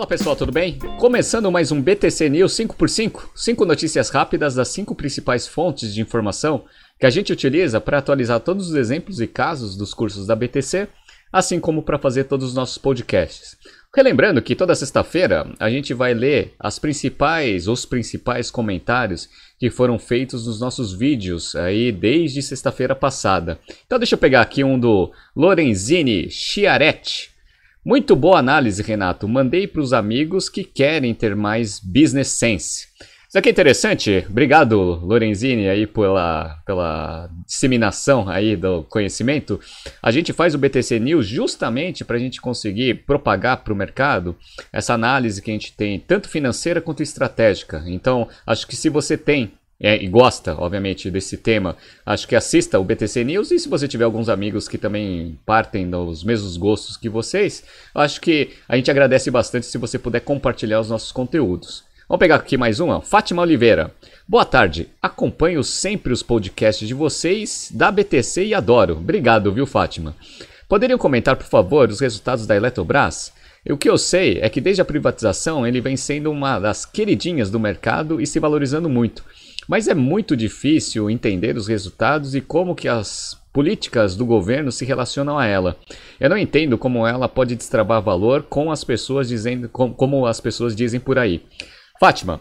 Fala pessoal, tudo bem? Começando mais um BTC News 5x5, 5 notícias rápidas das 5 principais fontes de informação que a gente utiliza para atualizar todos os exemplos e casos dos cursos da BTC, assim como para fazer todos os nossos podcasts. Relembrando que toda sexta-feira a gente vai ler as principais, os principais comentários que foram feitos nos nossos vídeos aí desde sexta-feira passada. Então deixa eu pegar aqui um do Lorenzini Chiaretti. Muito boa análise, Renato. Mandei para os amigos que querem ter mais business sense. Isso aqui é interessante. Obrigado, Lorenzini, aí pela, pela disseminação aí do conhecimento. A gente faz o BTC News justamente para a gente conseguir propagar para o mercado essa análise que a gente tem, tanto financeira quanto estratégica. Então, acho que se você tem é, e gosta, obviamente, desse tema, acho que assista o BTC News. E se você tiver alguns amigos que também partem dos mesmos gostos que vocês, acho que a gente agradece bastante se você puder compartilhar os nossos conteúdos. Vamos pegar aqui mais uma. Fátima Oliveira. Boa tarde. Acompanho sempre os podcasts de vocês da BTC e adoro. Obrigado, viu, Fátima? Poderiam comentar, por favor, os resultados da Eletrobras? O que eu sei é que desde a privatização ele vem sendo uma das queridinhas do mercado e se valorizando muito. Mas é muito difícil entender os resultados e como que as políticas do governo se relacionam a ela. Eu não entendo como ela pode destravar valor com as pessoas dizendo como as pessoas dizem por aí. Fátima,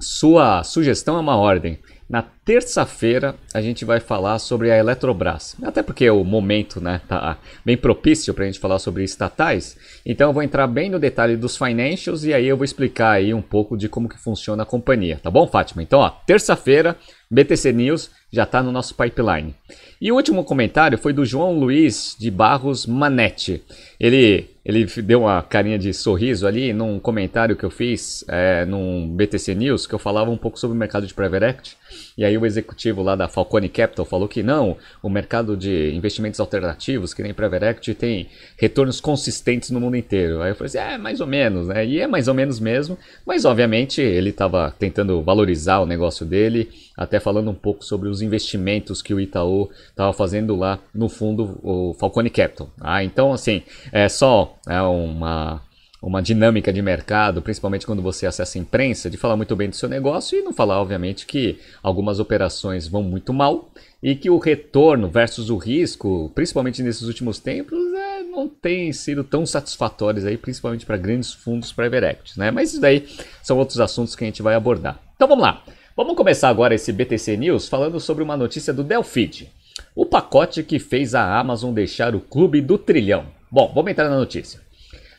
sua sugestão é uma ordem. Na terça-feira a gente vai falar sobre a Eletrobras. Até porque o momento né, tá bem propício para a gente falar sobre estatais. Então eu vou entrar bem no detalhe dos financials e aí eu vou explicar aí um pouco de como que funciona a companhia. Tá bom, Fátima? Então, ó, terça-feira, BTC News já está no nosso pipeline. E o último comentário foi do João Luiz de Barros Manetti. Ele, ele deu uma carinha de sorriso ali num comentário que eu fiz é, num BTC News, que eu falava um pouco sobre o mercado de Private Equity. E aí o executivo lá da Falcone Capital falou que não, o mercado de investimentos alternativos, que nem Private Equity, tem retornos consistentes no mundo inteiro. Aí eu falei assim, é, mais ou menos, né? E é mais ou menos mesmo, mas obviamente ele estava tentando valorizar o negócio dele, até falando um pouco sobre os investimentos que o Itaú estava fazendo lá no fundo, o Falcone Capital. Ah, então assim, é só é uma uma dinâmica de mercado, principalmente quando você acessa a imprensa, de falar muito bem do seu negócio e não falar, obviamente, que algumas operações vão muito mal e que o retorno versus o risco, principalmente nesses últimos tempos, é, não tem sido tão satisfatórios aí, principalmente para grandes fundos private equity, né? Mas isso daí são outros assuntos que a gente vai abordar. Então vamos lá. Vamos começar agora esse BTC News falando sobre uma notícia do Delfid. O pacote que fez a Amazon deixar o clube do trilhão. Bom, vamos entrar na notícia.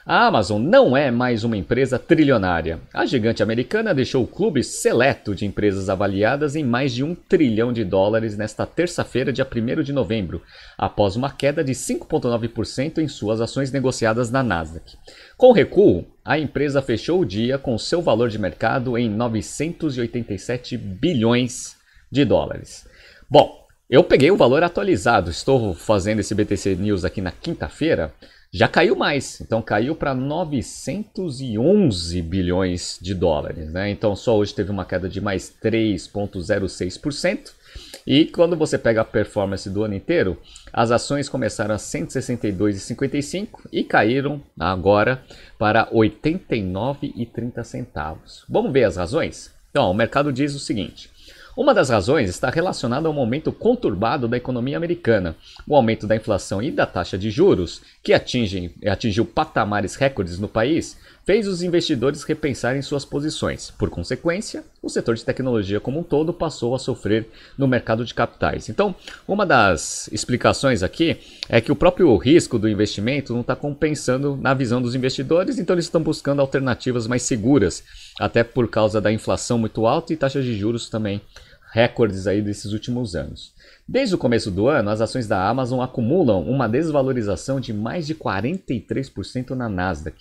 A Amazon não é mais uma empresa trilionária. A gigante americana deixou o clube seleto de empresas avaliadas em mais de um trilhão de dólares nesta terça-feira, dia 1 de novembro, após uma queda de 5,9% em suas ações negociadas na Nasdaq. Com recuo, a empresa fechou o dia com seu valor de mercado em 987 bilhões de dólares. Bom, eu peguei o valor atualizado, estou fazendo esse BTC News aqui na quinta-feira já caiu mais, então caiu para 911 bilhões de dólares. Né? Então só hoje teve uma queda de mais 3,06%. E quando você pega a performance do ano inteiro, as ações começaram a 162,55 e caíram agora para 89,30 centavos. Vamos ver as razões? Então, o mercado diz o seguinte: uma das razões está relacionada ao momento conturbado da economia americana, o aumento da inflação e da taxa de juros, que atingem, atingiu patamares recordes no país, fez os investidores repensarem suas posições. Por consequência, o setor de tecnologia como um todo passou a sofrer no mercado de capitais. Então, uma das explicações aqui é que o próprio risco do investimento não está compensando na visão dos investidores, então eles estão buscando alternativas mais seguras, até por causa da inflação muito alta e taxas de juros também recordes aí desses últimos anos. Desde o começo do ano, as ações da Amazon acumulam uma desvalorização de mais de 43% na Nasdaq.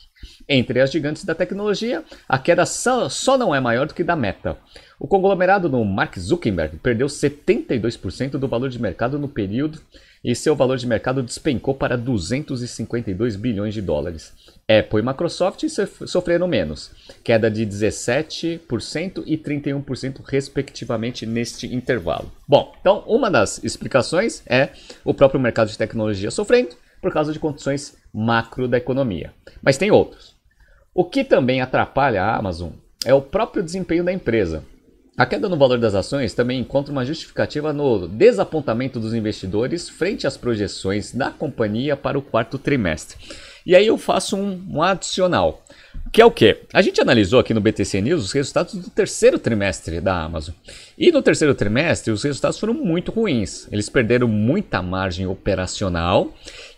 Entre as gigantes da tecnologia, a queda só, só não é maior do que da Meta. O conglomerado do Mark Zuckerberg perdeu 72% do valor de mercado no período e seu valor de mercado despencou para 252 bilhões de dólares. Apple e Microsoft sofreram menos, queda de 17% e 31% respectivamente neste intervalo. Bom, então uma das explicações é o próprio mercado de tecnologia sofrendo por causa de condições macro da economia. Mas tem outros. O que também atrapalha a Amazon é o próprio desempenho da empresa. A queda no valor das ações também encontra uma justificativa no desapontamento dos investidores frente às projeções da companhia para o quarto trimestre. E aí eu faço um, um adicional. Que é o quê? A gente analisou aqui no BTC News os resultados do terceiro trimestre da Amazon. E no terceiro trimestre os resultados foram muito ruins. Eles perderam muita margem operacional.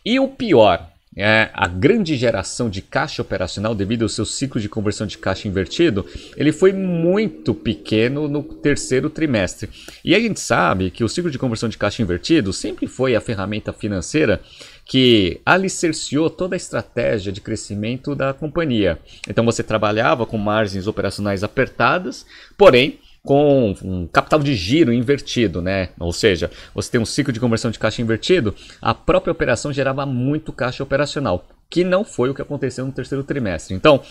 E o pior, é, a grande geração de caixa operacional devido ao seu ciclo de conversão de caixa invertido, ele foi muito pequeno no terceiro trimestre. E a gente sabe que o ciclo de conversão de caixa invertido sempre foi a ferramenta financeira que alicerciou toda a estratégia de crescimento da companhia. Então você trabalhava com margens operacionais apertadas, porém com um capital de giro invertido, né? Ou seja, você tem um ciclo de conversão de caixa invertido, a própria operação gerava muito caixa operacional, que não foi o que aconteceu no terceiro trimestre. Então,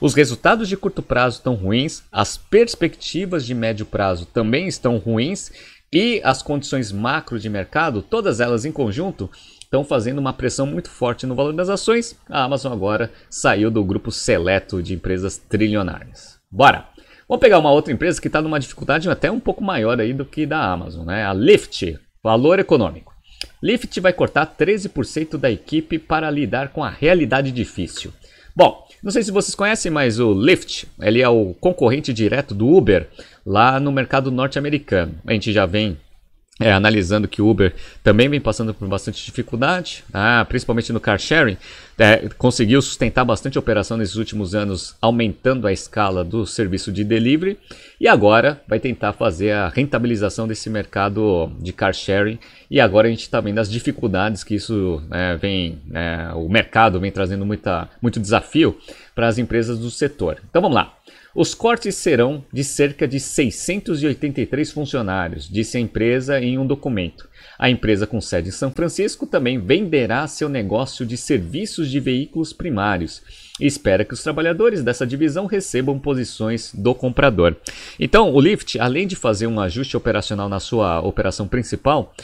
os resultados de curto prazo estão ruins, as perspectivas de médio prazo também estão ruins e as condições macro de mercado, todas elas em conjunto, estão fazendo uma pressão muito forte no valor das ações. A Amazon agora saiu do grupo seleto de empresas trilionárias. Bora! Vamos pegar uma outra empresa que está numa dificuldade até um pouco maior aí do que da Amazon, né? A Lyft, valor econômico. Lyft vai cortar 13% da equipe para lidar com a realidade difícil. Bom, não sei se vocês conhecem, mas o Lyft, ele é o concorrente direto do Uber lá no mercado norte-americano. A gente já vem é, analisando que o Uber também vem passando por bastante dificuldade, ah, principalmente no car sharing, é, conseguiu sustentar bastante operação nesses últimos anos, aumentando a escala do serviço de delivery, e agora vai tentar fazer a rentabilização desse mercado de car sharing. E agora a gente está vendo as dificuldades que isso é, vem, é, o mercado vem trazendo muita, muito desafio para as empresas do setor. Então vamos lá. Os cortes serão de cerca de 683 funcionários, disse a empresa em um documento. A empresa com sede em São Francisco também venderá seu negócio de serviços de veículos primários e espera que os trabalhadores dessa divisão recebam posições do comprador. Então, o Lyft, além de fazer um ajuste operacional na sua operação principal,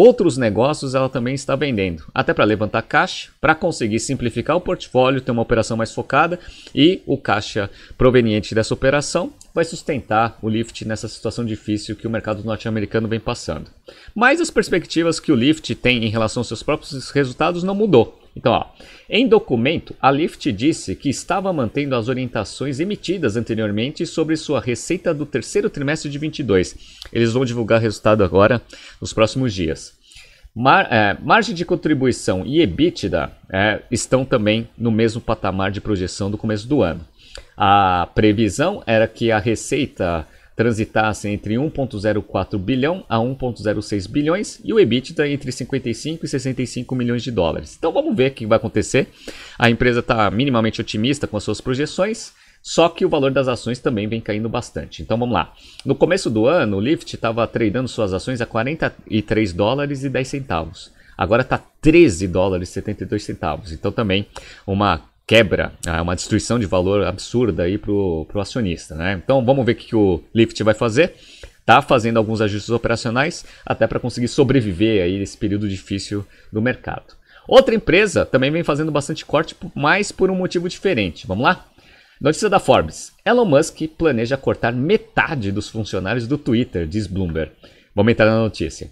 Outros negócios ela também está vendendo, até para levantar caixa, para conseguir simplificar o portfólio, ter uma operação mais focada e o caixa proveniente dessa operação vai sustentar o Lyft nessa situação difícil que o mercado norte-americano vem passando. Mas as perspectivas que o Lyft tem em relação aos seus próprios resultados não mudou. Então, ó, em documento, a Lyft disse que estava mantendo as orientações emitidas anteriormente sobre sua receita do terceiro trimestre de 22. Eles vão divulgar resultado agora nos próximos dias. Mar, é, margem de contribuição e EBITDA é, estão também no mesmo patamar de projeção do começo do ano. A previsão era que a receita transitasse entre 1,04 bilhão a 1,06 bilhões e o EBITDA entre 55 e 65 milhões de dólares. Então vamos ver o que vai acontecer. A empresa está minimamente otimista com as suas projeções, só que o valor das ações também vem caindo bastante. Então vamos lá. No começo do ano, o Lyft estava tradando suas ações a 43 dólares e 10 centavos. Agora está 13 dólares e 72 centavos. Então também uma quebra, é uma destruição de valor absurda aí para o acionista. Né? Então vamos ver o que, o Lyft vai fazer. Está fazendo alguns ajustes operacionais até para conseguir sobreviver aí nesse período difícil do mercado. Outra empresa também vem fazendo bastante corte, mas por um motivo diferente. Vamos lá? Notícia da Forbes: Elon Musk planeja cortar metade dos funcionários do Twitter, diz Bloomberg. Vamos entrar na notícia.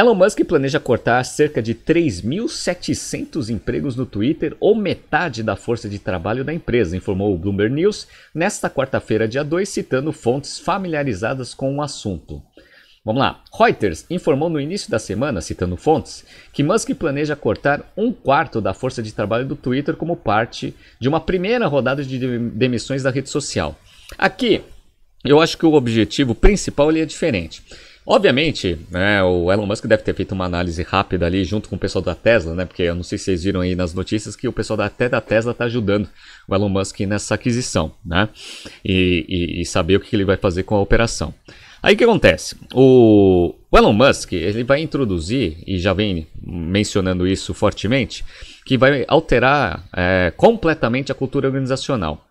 Elon Musk planeja cortar cerca de 3.700 empregos no Twitter, ou metade da força de trabalho da empresa, informou o Bloomberg News nesta quarta-feira, dia 2, citando fontes familiarizadas com o assunto. Vamos lá. Reuters informou no início da semana, citando fontes, que Musk planeja cortar um quarto da força de trabalho do Twitter como parte de uma primeira rodada de demissões da rede social. Aqui, eu acho que o objetivo principal é diferente. Obviamente, né, o Elon Musk deve ter feito uma análise rápida ali junto com o pessoal da Tesla, né? Porque eu não sei se vocês viram aí nas notícias que o pessoal da, até da Tesla está ajudando o Elon Musk nessa aquisição, né? E, e, e, saber o que ele vai fazer com a operação. Aí o que acontece? O, o Elon Musk ele vai introduzir, e já vem mencionando isso fortemente, que vai alterar é, completamente a cultura organizacional.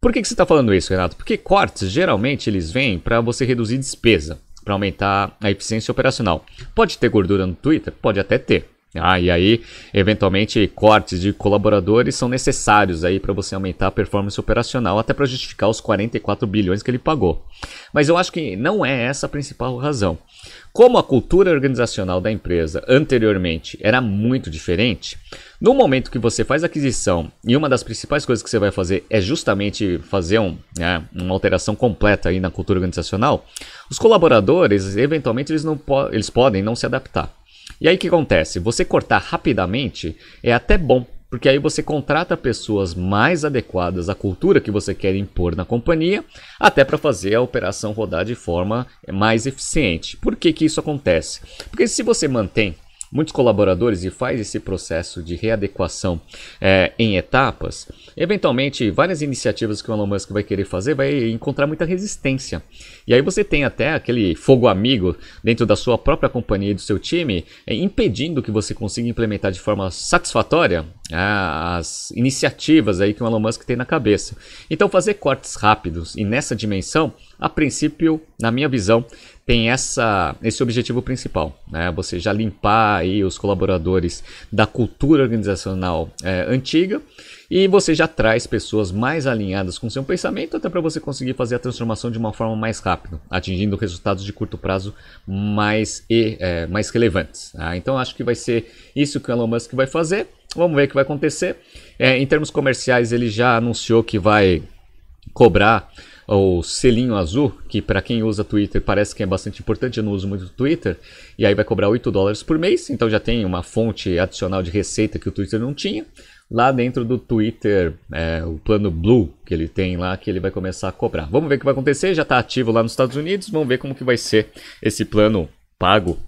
Por que, que você está falando isso, Renato? Porque cortes geralmente eles vêm para você reduzir despesa para aumentar a eficiência operacional. Pode ter gordura no Twitter? Pode até ter. Ah, e aí, eventualmente, cortes de colaboradores são necessários aí para você aumentar a performance operacional, até para justificar os 44 bilhões que ele pagou. Mas eu acho que não é essa a principal razão. Como a cultura organizacional da empresa anteriormente era muito diferente, no momento que você faz aquisição e uma das principais coisas que você vai fazer é justamente fazer um, né, uma alteração completa aí na cultura organizacional, os colaboradores, eventualmente, eles, não po eles podem não se adaptar. E aí o que acontece? Você cortar rapidamente é até bom, porque aí você contrata pessoas mais adequadas à cultura que você quer impor na companhia, até para fazer a operação rodar de forma mais eficiente. Por que, que isso acontece? Porque se você mantém muitos colaboradores e faz esse processo de readequação é, em etapas, eventualmente várias iniciativas que o Elon Musk vai querer fazer vai encontrar muita resistência. E aí você tem até aquele fogo amigo dentro da sua própria companhia e do seu time, é, impedindo que você consiga implementar de forma satisfatória é, as iniciativas aí que o Elon Musk tem na cabeça. Então fazer cortes rápidos e nessa dimensão, a princípio, na minha visão, tem essa, esse objetivo principal, né? Você já limpar aí os colaboradores da cultura organizacional é, antiga e você já traz pessoas mais alinhadas com seu pensamento até para você conseguir fazer a transformação de uma forma mais rápida, atingindo resultados de curto prazo mais, e, é, mais relevantes. Tá? Então acho que vai ser isso que o Elon Musk vai fazer. Vamos ver o que vai acontecer. É, em termos comerciais, ele já anunciou que vai cobrar o selinho azul, que para quem usa Twitter parece que é bastante importante, eu não uso muito Twitter, e aí vai cobrar 8 dólares por mês, então já tem uma fonte adicional de receita que o Twitter não tinha. Lá dentro do Twitter, é, o plano Blue que ele tem lá, que ele vai começar a cobrar. Vamos ver o que vai acontecer, já está ativo lá nos Estados Unidos, vamos ver como que vai ser esse plano pago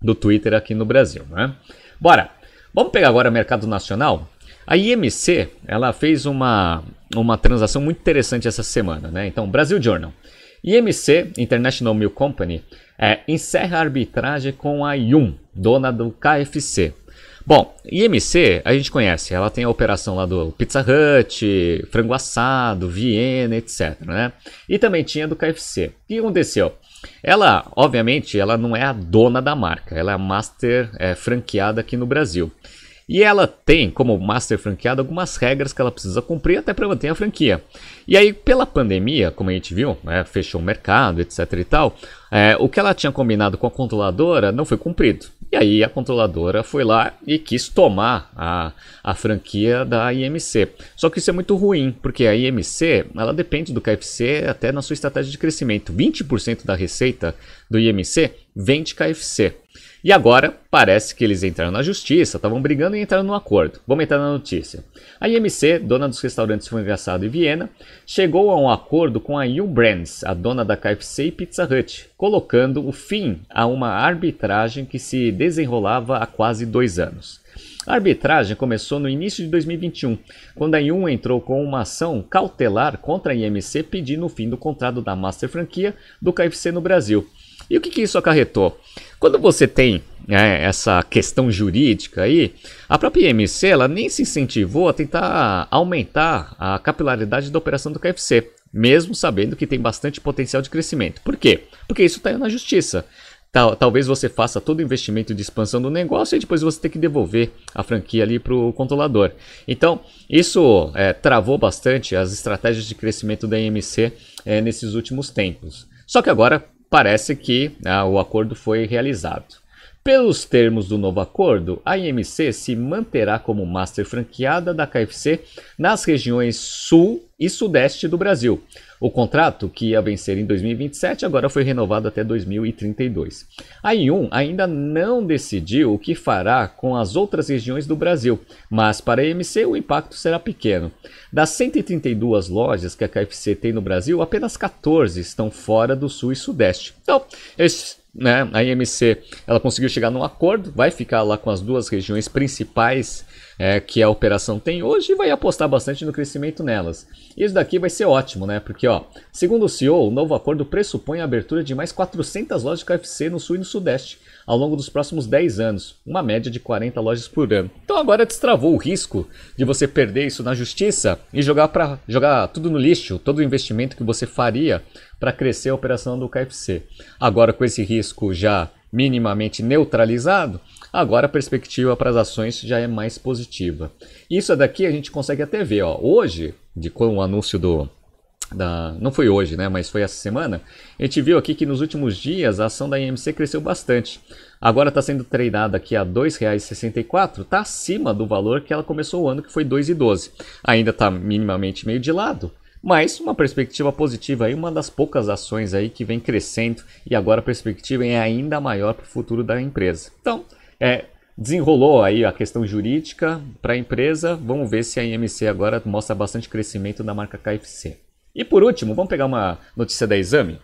do Twitter aqui no Brasil, né? Bora! Vamos pegar agora mercado nacional? A IMC ela fez uma, uma transação muito interessante essa semana. Né? Então, Brasil Journal. IMC, International Milk Company, é, encerra a arbitragem com a Yum, dona do KFC. Bom, IMC a gente conhece, ela tem a operação lá do Pizza Hut, frango assado, Viena, etc. Né? E também tinha do KFC. O que aconteceu? Ela, obviamente, ela não é a dona da marca, ela é a master é, franqueada aqui no Brasil. E ela tem, como master franqueada, algumas regras que ela precisa cumprir até para manter a franquia. E aí, pela pandemia, como a gente viu, né, fechou o mercado, etc e tal, é, o que ela tinha combinado com a controladora não foi cumprido. E aí a controladora foi lá e quis tomar a, a franquia da IMC. Só que isso é muito ruim, porque a IMC ela depende do KFC até na sua estratégia de crescimento. 20% da receita do IMC vem de KFC. E agora parece que eles entraram na justiça, estavam brigando e entraram no acordo. Vamos entrar na notícia. A IMC, dona dos restaurantes Frango Engraçado e Viena, chegou a um acordo com a U Brands, a dona da KFC e Pizza Hut, colocando o fim a uma arbitragem que se desenrolava há quase dois anos. A arbitragem começou no início de 2021, quando a Yum entrou com uma ação cautelar contra a IMC pedindo o fim do contrato da Master Franquia do KFC no Brasil. E o que, que isso acarretou? Quando você tem né, essa questão jurídica aí, a própria IMC ela nem se incentivou a tentar aumentar a capilaridade da operação do KFC, mesmo sabendo que tem bastante potencial de crescimento. Por quê? Porque isso está na justiça. Tal, talvez você faça todo o investimento de expansão do negócio e depois você tem que devolver a franquia ali para o controlador. Então, isso é, travou bastante as estratégias de crescimento da IMC é, nesses últimos tempos. Só que agora parece que ah, o acordo foi realizado. Pelos termos do novo acordo, a IMC se manterá como master franqueada da KFC nas regiões Sul e Sudeste do Brasil. O contrato, que ia vencer em 2027, agora foi renovado até 2032. A IUM ainda não decidiu o que fará com as outras regiões do Brasil, mas para a IMC o impacto será pequeno. Das 132 lojas que a KFC tem no Brasil, apenas 14 estão fora do Sul e Sudeste. Então, né, a IMC ela conseguiu chegar num acordo, vai ficar lá com as duas regiões principais é, que a operação tem hoje e vai apostar bastante no crescimento nelas. Isso daqui vai ser ótimo, né? Porque, ó, segundo o CEO, o novo acordo pressupõe a abertura de mais 400 lojas de KFC no Sul e no Sudeste ao longo dos próximos 10 anos, uma média de 40 lojas por ano. Então agora destravou o risco de você perder isso na justiça e jogar para jogar tudo no lixo, todo o investimento que você faria para crescer a operação do KFC. Agora com esse risco já minimamente neutralizado, agora a perspectiva para as ações já é mais positiva. Isso daqui a gente consegue até ver. Ó. Hoje, de com o anúncio do, da, não foi hoje, né, mas foi essa semana, a gente viu aqui que nos últimos dias a ação da IMC cresceu bastante. Agora está sendo treinada aqui a R$ 2,64, está acima do valor que ela começou o ano, que foi R$ 2,12. Ainda está minimamente meio de lado, mas uma perspectiva positiva aí, uma das poucas ações aí que vem crescendo e agora a perspectiva é ainda maior para o futuro da empresa. Então, é, desenrolou aí a questão jurídica para a empresa, vamos ver se a IMC agora mostra bastante crescimento da marca KFC. E por último, vamos pegar uma notícia da Exame.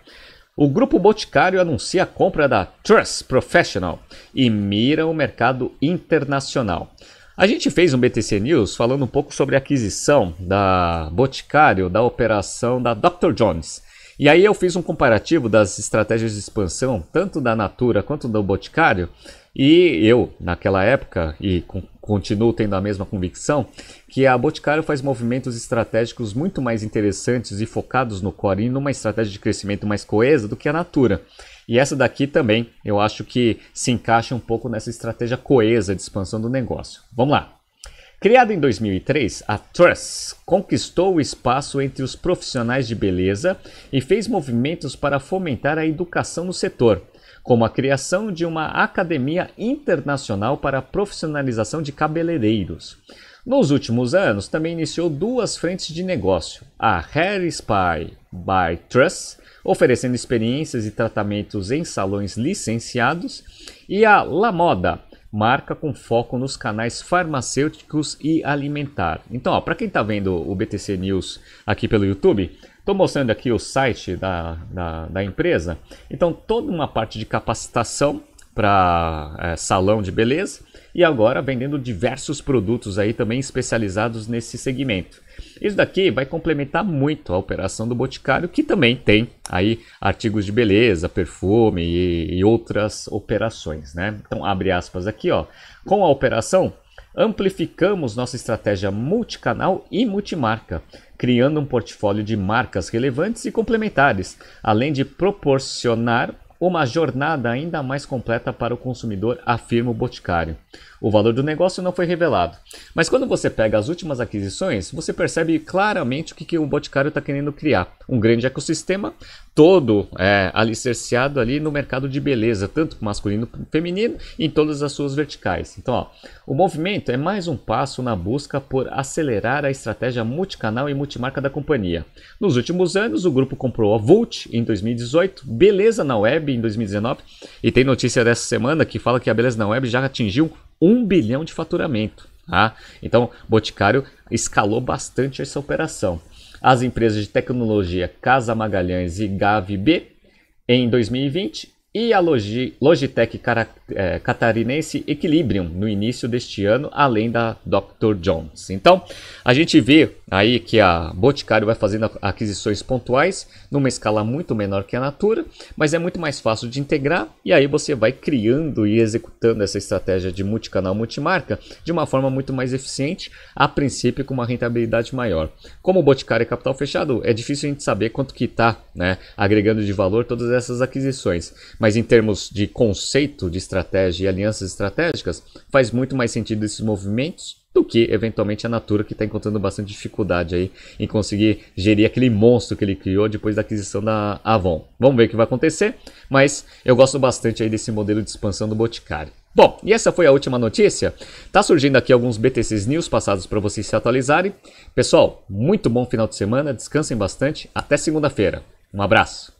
O grupo Boticário anuncia a compra da Trust Professional e mira o mercado internacional. A gente fez um BTC News falando um pouco sobre a aquisição da Boticário da operação da Dr. Jones. E aí eu fiz um comparativo das estratégias de expansão, tanto da Natura quanto do Boticário, e eu, naquela época, e continuo tendo a mesma convicção, que a Boticário faz movimentos estratégicos muito mais interessantes e focados no core e numa estratégia de crescimento mais coesa do que a Natura. E essa daqui também eu acho que se encaixa um pouco nessa estratégia coesa de expansão do negócio. Vamos lá. Criada em 2003, a Trust conquistou o espaço entre os profissionais de beleza e fez movimentos para fomentar a educação no setor, como a criação de uma academia internacional para a profissionalização de cabeleireiros. Nos últimos anos, também iniciou duas frentes de negócio: a Hair Spy by Trust, oferecendo experiências e tratamentos em salões licenciados, e a La Moda, marca com foco nos canais farmacêuticos e alimentar. Então, para quem está vendo o BTC News aqui pelo YouTube, estou mostrando aqui o site da, da, da, empresa. Então, toda uma parte de capacitação para é, salão de beleza e agora vendendo diversos produtos aí também especializados nesse segmento. Isso daqui vai complementar muito a operação do Boticário, que também tem aí artigos de beleza, perfume e, e outras operações, né? Então, abre aspas aqui, ó. Com a operação, amplificamos nossa estratégia multicanal e multimarca, criando um portfólio de marcas relevantes e complementares, além de proporcionar uma jornada ainda mais completa para o consumidor, afirma o Boticário. O valor do negócio não foi revelado. Mas quando você pega as últimas aquisições, você percebe claramente o que, que o Boticário está querendo criar. Um grande ecossistema todo é, alicerciado ali no mercado de beleza, tanto masculino como feminino, em todas as suas verticais. Então, ó, o movimento é mais um passo na busca por acelerar a estratégia multicanal e multimarca da companhia. Nos últimos anos, o grupo comprou a Vult em 2018, Beleza na Web em 2019, e tem notícia dessa semana que fala que a Beleza na Web já atingiu 1 bilhão de faturamento. Tá? Então, Boticário escalou bastante essa operação. As empresas de tecnologia Casa Magalhães e Gavi em 2020 e a Logi, Logitech é, catarinense Equilibrium no início deste ano, além da Dr. Jones. Então, a gente vê aí que a Boticário vai fazendo aquisições pontuais numa escala muito menor que a Natura, mas é muito mais fácil de integrar e aí você vai criando e executando essa estratégia de multicanal multimarca de uma forma muito mais eficiente, a princípio com uma rentabilidade maior. Como o Boticário é capital fechado, é difícil a gente saber quanto que está né, agregando de valor todas essas aquisições mas em termos de conceito de estratégia e alianças estratégicas, faz muito mais sentido esses movimentos do que eventualmente a Natura que está encontrando bastante dificuldade aí em conseguir gerir aquele monstro que ele criou depois da aquisição da Avon. Vamos ver o que vai acontecer, mas eu gosto bastante aí desse modelo de expansão do Boticário. Bom, e essa foi a última notícia. Tá surgindo aqui alguns BTCs News passados para vocês se atualizarem. Pessoal, muito bom final de semana, descansem bastante. Até segunda-feira. Um abraço.